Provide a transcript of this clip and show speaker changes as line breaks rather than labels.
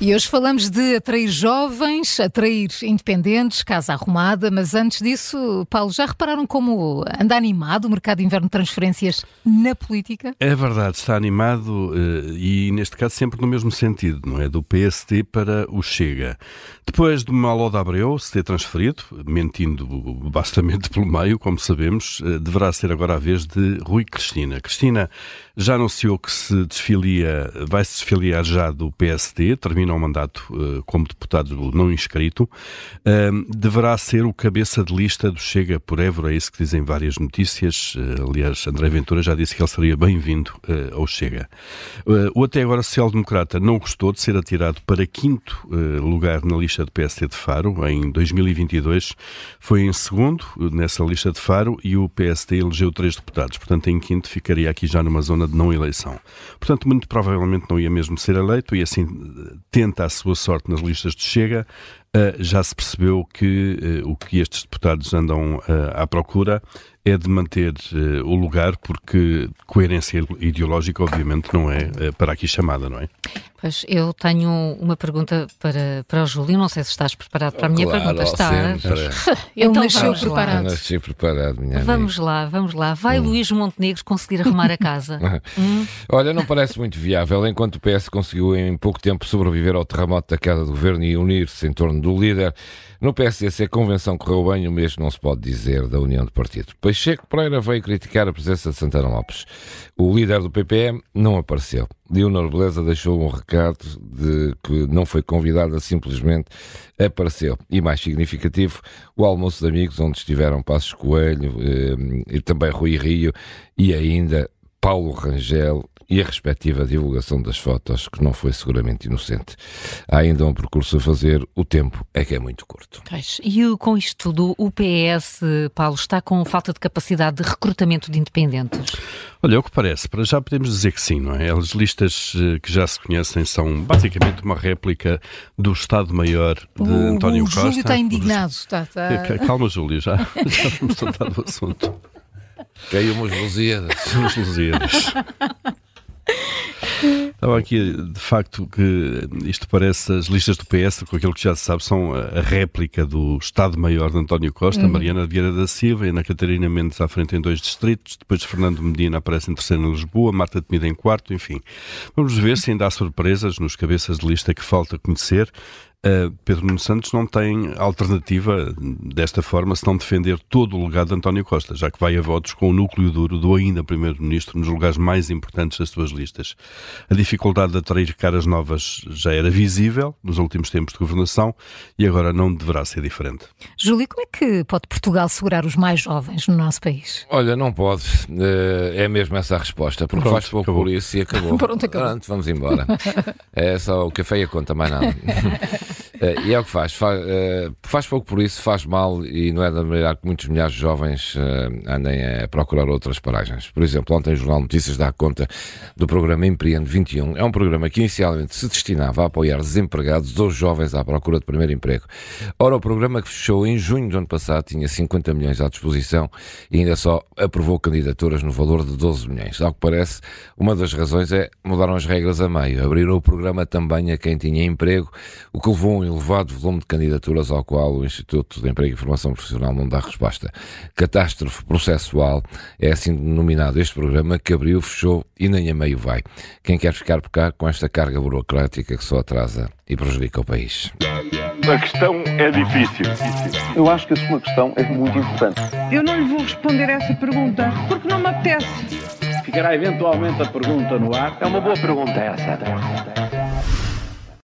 E hoje falamos de atrair jovens, atrair independentes, casa arrumada, mas antes disso, Paulo, já repararam como anda animado o mercado de inverno de transferências na política?
É verdade, está animado eh, e neste caso sempre no mesmo sentido, não é? Do PST para o Chega. Depois de Malo de Abreu se ter transferido, mentindo bastamente pelo meio, como sabemos, eh, deverá ser agora a vez de Rui Cristina. Cristina já anunciou que se desfilia, vai se desfiliar já do PSD, termina o mandato uh, como deputado não inscrito. Uh, deverá ser o cabeça de lista do Chega por Évora, é isso que dizem várias notícias. Uh, aliás, André Ventura já disse que ele seria bem-vindo ao Chega. o até agora social-democrata não gostou de ser atirado para quinto lugar na lista do PSD de Faro. Em 2022 foi em segundo nessa lista de Faro e o PSD elegeu três deputados. Portanto, em quinto ficaria aqui já numa zona de não eleição. Portanto, muito provavelmente não ia mesmo ser eleito e assim tenta a sua sorte nas listas de Chega. Uh, já se percebeu que uh, o que estes deputados andam uh, à procura é de manter o lugar, porque coerência ideológica, obviamente, não é para aqui chamada, não é?
Pois, eu tenho uma pergunta para, para o Júlio. Não sei se estás preparado para a minha
claro,
pergunta. Está.
Ele
então, nasceu preparado.
Eu nasci preparado, minha
Vamos
amiga.
lá, vamos lá. Vai hum. Luís Montenegro conseguir arrumar a casa?
hum? Olha, não parece muito viável. Enquanto o PS conseguiu em pouco tempo sobreviver ao terremoto da queda do governo e unir-se em torno do líder, no PSC a convenção correu bem, o mesmo não se pode dizer da união de partido. Pacheco Pereira veio criticar a presença de Santana Lopes. O líder do PPM não apareceu. Leonor Beleza deixou um recado de que não foi convidada, simplesmente apareceu. E mais significativo, o almoço de amigos, onde estiveram Passos Coelho eh, e também Rui Rio e ainda Paulo Rangel e a respectiva divulgação das fotos, que não foi seguramente inocente. Há ainda um percurso a fazer, o tempo é que é muito curto.
E o, com isto tudo, o PS, Paulo, está com falta de capacidade de recrutamento de independentes?
Olha, é o que parece, para já podemos dizer que sim, não é? As listas eh, que já se conhecem são basicamente uma réplica do Estado-Maior de
o,
António
o
Costa.
O Júlio está indignado. Está, está...
Calma, Júlio, já, já vamos tratar do assunto.
Caiu umas Lusíadas.
Umas Lusíadas. Estava aqui, de facto, que isto parece as listas do PS, com aquilo que já se sabe, são a réplica do Estado-Maior de António Costa, uhum. Mariana Vieira da Silva e Ana Catarina Mendes à frente em dois distritos, depois Fernando Medina aparece em terceiro em Lisboa, Marta Temida em quarto, enfim. Vamos ver se ainda há surpresas nos cabeças de lista que falta conhecer. Uh, Pedro Nuno Santos não tem alternativa desta forma se não defender todo o legado de António Costa, já que vai a votos com o núcleo duro do ainda Primeiro-Ministro nos lugares mais importantes das suas listas. A dificuldade de atrair caras novas já era visível nos últimos tempos de governação e agora não deverá ser diferente.
Júlio, como é que pode Portugal segurar os mais jovens no nosso país?
Olha, não pode. Uh, é mesmo essa a resposta, porque Pronto, faz pouco acabou. por isso e acabou.
Pronto, acabou.
Pronto, vamos embora. é só o café e a conta, mais nada. Uh, e é o que faz. Faz, uh, faz pouco por isso, faz mal e não é de admirar que muitos milhares de jovens uh, andem a procurar outras paragens. Por exemplo, ontem o Jornal Notícias dá conta do programa Empreende 21. É um programa que inicialmente se destinava a apoiar desempregados ou jovens à procura de primeiro emprego. Ora, o programa que fechou em junho do ano passado tinha 50 milhões à disposição e ainda só aprovou candidaturas no valor de 12 milhões. Ao que parece, uma das razões é mudaram as regras a meio. Abriram o programa também a quem tinha emprego, o que levou um elevado volume de candidaturas ao qual o Instituto de Emprego e Formação Profissional não dá resposta. Catástrofe processual é assim denominado este programa que abriu, fechou e nem a meio vai. Quem quer ficar por cá com esta carga burocrática que só atrasa e prejudica o país?
A questão é difícil.
Eu acho que a sua questão é muito importante.
Eu não lhe vou responder essa pergunta porque não me apetece.
Ficará eventualmente a pergunta no ar.
É uma boa pergunta essa.